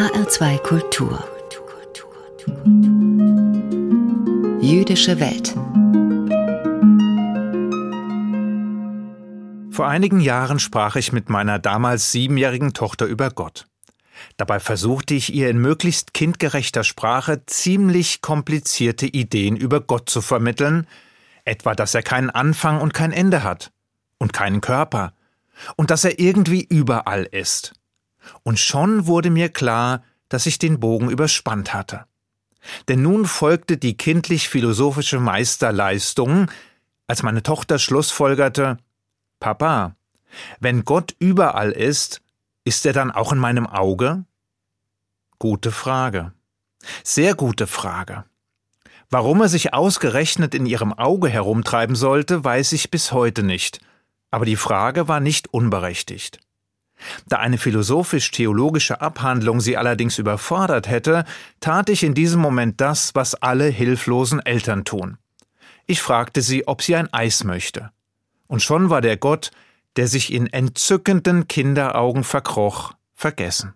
HR2 Kultur Jüdische Welt Vor einigen Jahren sprach ich mit meiner damals siebenjährigen Tochter über Gott. Dabei versuchte ich ihr in möglichst kindgerechter Sprache ziemlich komplizierte Ideen über Gott zu vermitteln, etwa dass er keinen Anfang und kein Ende hat und keinen Körper und dass er irgendwie überall ist. Und schon wurde mir klar, dass ich den Bogen überspannt hatte. Denn nun folgte die kindlich-philosophische Meisterleistung, als meine Tochter schlussfolgerte, Papa, wenn Gott überall ist, ist er dann auch in meinem Auge? Gute Frage. Sehr gute Frage. Warum er sich ausgerechnet in ihrem Auge herumtreiben sollte, weiß ich bis heute nicht, aber die Frage war nicht unberechtigt. Da eine philosophisch-theologische Abhandlung sie allerdings überfordert hätte, tat ich in diesem Moment das, was alle hilflosen Eltern tun. Ich fragte sie, ob sie ein Eis möchte. Und schon war der Gott, der sich in entzückenden Kinderaugen verkroch, vergessen.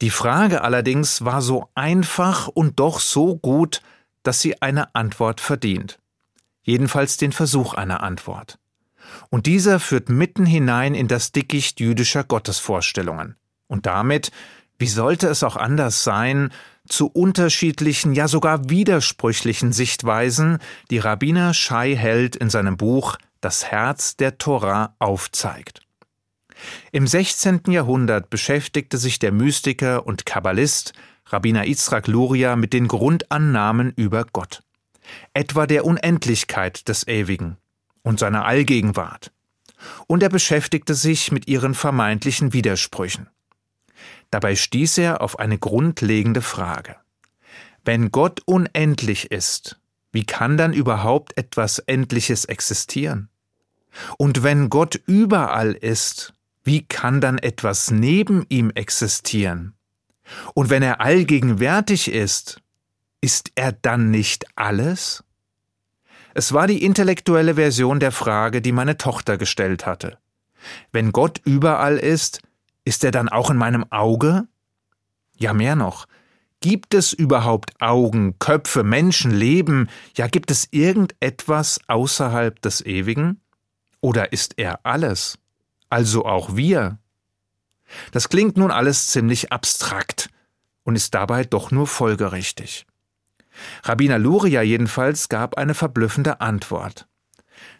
Die Frage allerdings war so einfach und doch so gut, dass sie eine Antwort verdient. Jedenfalls den Versuch einer Antwort. Und dieser führt mitten hinein in das Dickicht jüdischer Gottesvorstellungen. Und damit, wie sollte es auch anders sein, zu unterschiedlichen, ja sogar widersprüchlichen Sichtweisen, die Rabbiner Schei Held in seinem Buch Das Herz der Torah aufzeigt. Im 16. Jahrhundert beschäftigte sich der Mystiker und Kabbalist Rabbiner Yitzhak Luria mit den Grundannahmen über Gott, etwa der Unendlichkeit des Ewigen, und seiner Allgegenwart. Und er beschäftigte sich mit ihren vermeintlichen Widersprüchen. Dabei stieß er auf eine grundlegende Frage. Wenn Gott unendlich ist, wie kann dann überhaupt etwas Endliches existieren? Und wenn Gott überall ist, wie kann dann etwas neben ihm existieren? Und wenn er allgegenwärtig ist, ist er dann nicht alles? Es war die intellektuelle Version der Frage, die meine Tochter gestellt hatte. Wenn Gott überall ist, ist er dann auch in meinem Auge? Ja, mehr noch. Gibt es überhaupt Augen, Köpfe, Menschen, Leben? Ja, gibt es irgendetwas außerhalb des Ewigen? Oder ist er alles? Also auch wir? Das klingt nun alles ziemlich abstrakt und ist dabei doch nur folgerichtig. Rabbiner Luria jedenfalls gab eine verblüffende Antwort.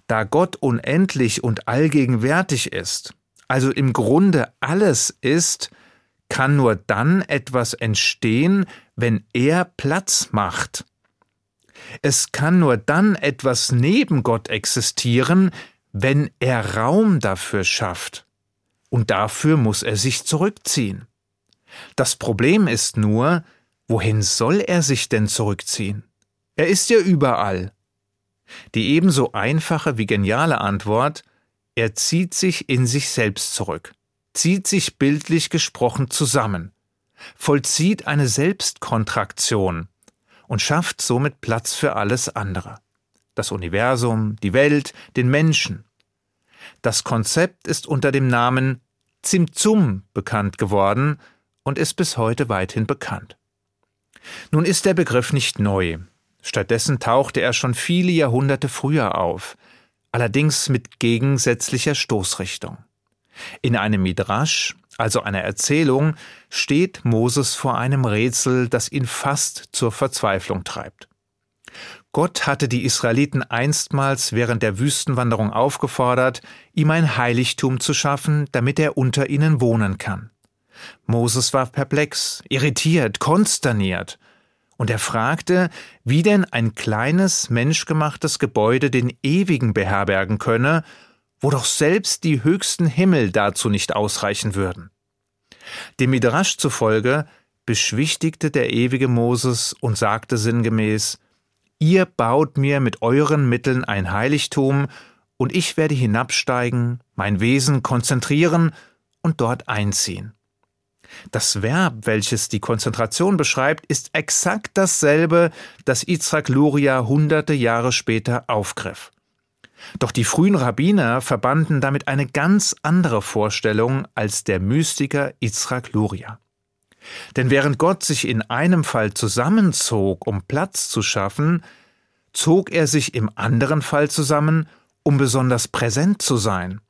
Da Gott unendlich und allgegenwärtig ist, also im Grunde alles ist, kann nur dann etwas entstehen, wenn er Platz macht. Es kann nur dann etwas neben Gott existieren, wenn er Raum dafür schafft. Und dafür muss er sich zurückziehen. Das Problem ist nur, Wohin soll er sich denn zurückziehen? Er ist ja überall. Die ebenso einfache wie geniale Antwort er zieht sich in sich selbst zurück, zieht sich bildlich gesprochen zusammen, vollzieht eine Selbstkontraktion und schafft somit Platz für alles andere. Das Universum, die Welt, den Menschen. Das Konzept ist unter dem Namen Zimtzum bekannt geworden und ist bis heute weithin bekannt. Nun ist der Begriff nicht neu. Stattdessen tauchte er schon viele Jahrhunderte früher auf, allerdings mit gegensätzlicher Stoßrichtung. In einem Midrasch, also einer Erzählung, steht Moses vor einem Rätsel, das ihn fast zur Verzweiflung treibt. Gott hatte die Israeliten einstmals während der Wüstenwanderung aufgefordert, ihm ein Heiligtum zu schaffen, damit er unter ihnen wohnen kann. Moses war perplex, irritiert, konsterniert, und er fragte, wie denn ein kleines menschgemachtes Gebäude den Ewigen beherbergen könne, wo doch selbst die höchsten Himmel dazu nicht ausreichen würden. Dem Midrasch zufolge beschwichtigte der ewige Moses und sagte sinngemäß, Ihr baut mir mit euren Mitteln ein Heiligtum, und ich werde hinabsteigen, mein Wesen konzentrieren und dort einziehen. Das Verb, welches die Konzentration beschreibt, ist exakt dasselbe, das Yitzhak Luria hunderte Jahre später aufgriff. Doch die frühen Rabbiner verbanden damit eine ganz andere Vorstellung als der Mystiker Yitzhak Luria. Denn während Gott sich in einem Fall zusammenzog, um Platz zu schaffen, zog er sich im anderen Fall zusammen, um besonders präsent zu sein.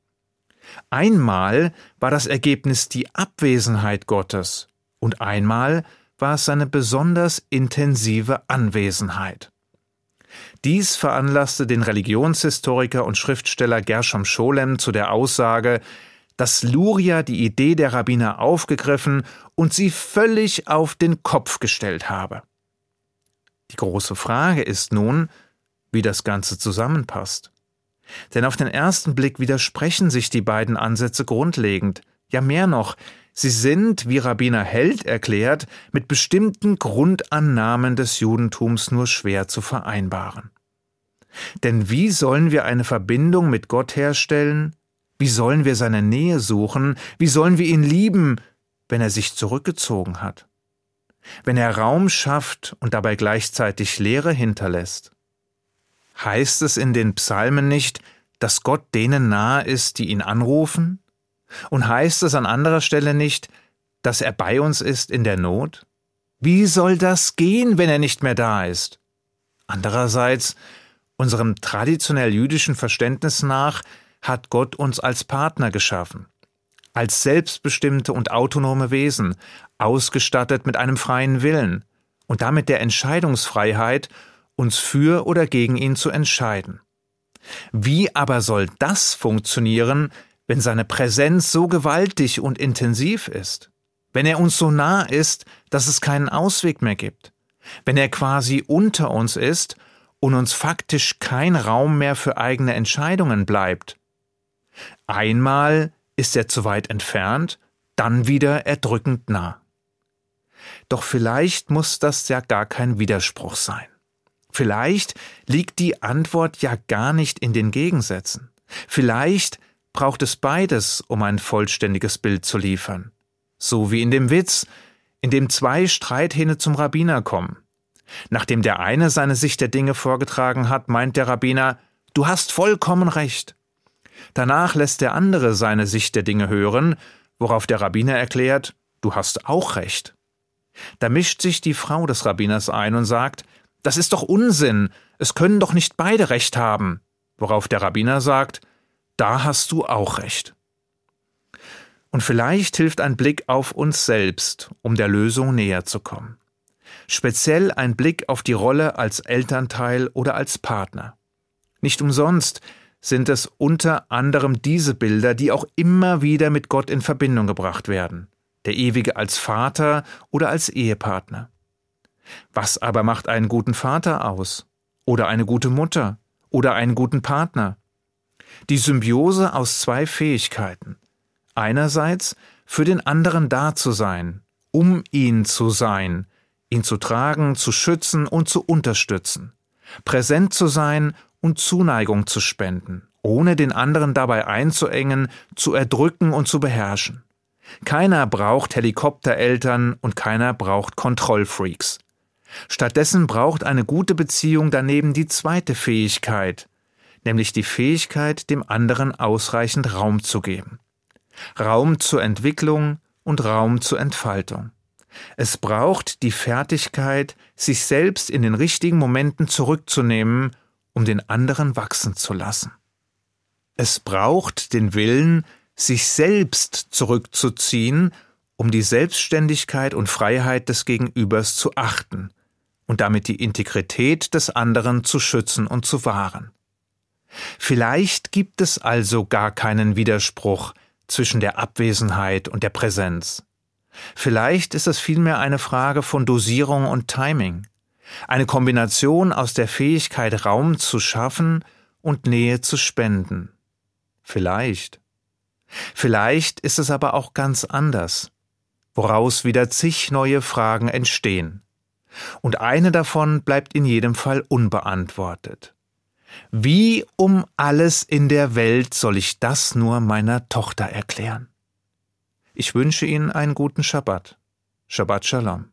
Einmal war das Ergebnis die Abwesenheit Gottes und einmal war es seine besonders intensive Anwesenheit. Dies veranlasste den Religionshistoriker und Schriftsteller Gershom Scholem zu der Aussage, dass Luria die Idee der Rabbiner aufgegriffen und sie völlig auf den Kopf gestellt habe. Die große Frage ist nun, wie das Ganze zusammenpasst. Denn auf den ersten Blick widersprechen sich die beiden Ansätze grundlegend. Ja mehr noch, sie sind, wie Rabbiner Held erklärt, mit bestimmten Grundannahmen des Judentums nur schwer zu vereinbaren. Denn wie sollen wir eine Verbindung mit Gott herstellen? Wie sollen wir seine Nähe suchen? Wie sollen wir ihn lieben, wenn er sich zurückgezogen hat? Wenn er Raum schafft und dabei gleichzeitig Leere hinterlässt? Heißt es in den Psalmen nicht, dass Gott denen nahe ist, die ihn anrufen? Und heißt es an anderer Stelle nicht, dass er bei uns ist in der Not? Wie soll das gehen, wenn er nicht mehr da ist? Andererseits, unserem traditionell jüdischen Verständnis nach, hat Gott uns als Partner geschaffen, als selbstbestimmte und autonome Wesen, ausgestattet mit einem freien Willen und damit der Entscheidungsfreiheit uns für oder gegen ihn zu entscheiden. Wie aber soll das funktionieren, wenn seine Präsenz so gewaltig und intensiv ist? Wenn er uns so nah ist, dass es keinen Ausweg mehr gibt? Wenn er quasi unter uns ist und uns faktisch kein Raum mehr für eigene Entscheidungen bleibt? Einmal ist er zu weit entfernt, dann wieder erdrückend nah. Doch vielleicht muss das ja gar kein Widerspruch sein. Vielleicht liegt die Antwort ja gar nicht in den Gegensätzen. Vielleicht braucht es beides, um ein vollständiges Bild zu liefern. So wie in dem Witz, in dem zwei Streithähne zum Rabbiner kommen. Nachdem der eine seine Sicht der Dinge vorgetragen hat, meint der Rabbiner, du hast vollkommen recht. Danach lässt der andere seine Sicht der Dinge hören, worauf der Rabbiner erklärt, du hast auch recht. Da mischt sich die Frau des Rabbiners ein und sagt, das ist doch Unsinn, es können doch nicht beide recht haben. Worauf der Rabbiner sagt, da hast du auch recht. Und vielleicht hilft ein Blick auf uns selbst, um der Lösung näher zu kommen. Speziell ein Blick auf die Rolle als Elternteil oder als Partner. Nicht umsonst sind es unter anderem diese Bilder, die auch immer wieder mit Gott in Verbindung gebracht werden. Der Ewige als Vater oder als Ehepartner. Was aber macht einen guten Vater aus? Oder eine gute Mutter? Oder einen guten Partner? Die Symbiose aus zwei Fähigkeiten. Einerseits für den anderen da zu sein, um ihn zu sein, ihn zu tragen, zu schützen und zu unterstützen. Präsent zu sein und Zuneigung zu spenden, ohne den anderen dabei einzuengen, zu erdrücken und zu beherrschen. Keiner braucht Helikoptereltern und keiner braucht Kontrollfreaks. Stattdessen braucht eine gute Beziehung daneben die zweite Fähigkeit, nämlich die Fähigkeit, dem anderen ausreichend Raum zu geben. Raum zur Entwicklung und Raum zur Entfaltung. Es braucht die Fertigkeit, sich selbst in den richtigen Momenten zurückzunehmen, um den anderen wachsen zu lassen. Es braucht den Willen, sich selbst zurückzuziehen, um die Selbstständigkeit und Freiheit des Gegenübers zu achten und damit die Integrität des anderen zu schützen und zu wahren. Vielleicht gibt es also gar keinen Widerspruch zwischen der Abwesenheit und der Präsenz. Vielleicht ist es vielmehr eine Frage von Dosierung und Timing, eine Kombination aus der Fähigkeit, Raum zu schaffen und Nähe zu spenden. Vielleicht. Vielleicht ist es aber auch ganz anders, woraus wieder zig neue Fragen entstehen und eine davon bleibt in jedem Fall unbeantwortet. Wie um alles in der Welt soll ich das nur meiner Tochter erklären? Ich wünsche Ihnen einen guten Schabbat. Shabbat Shalom.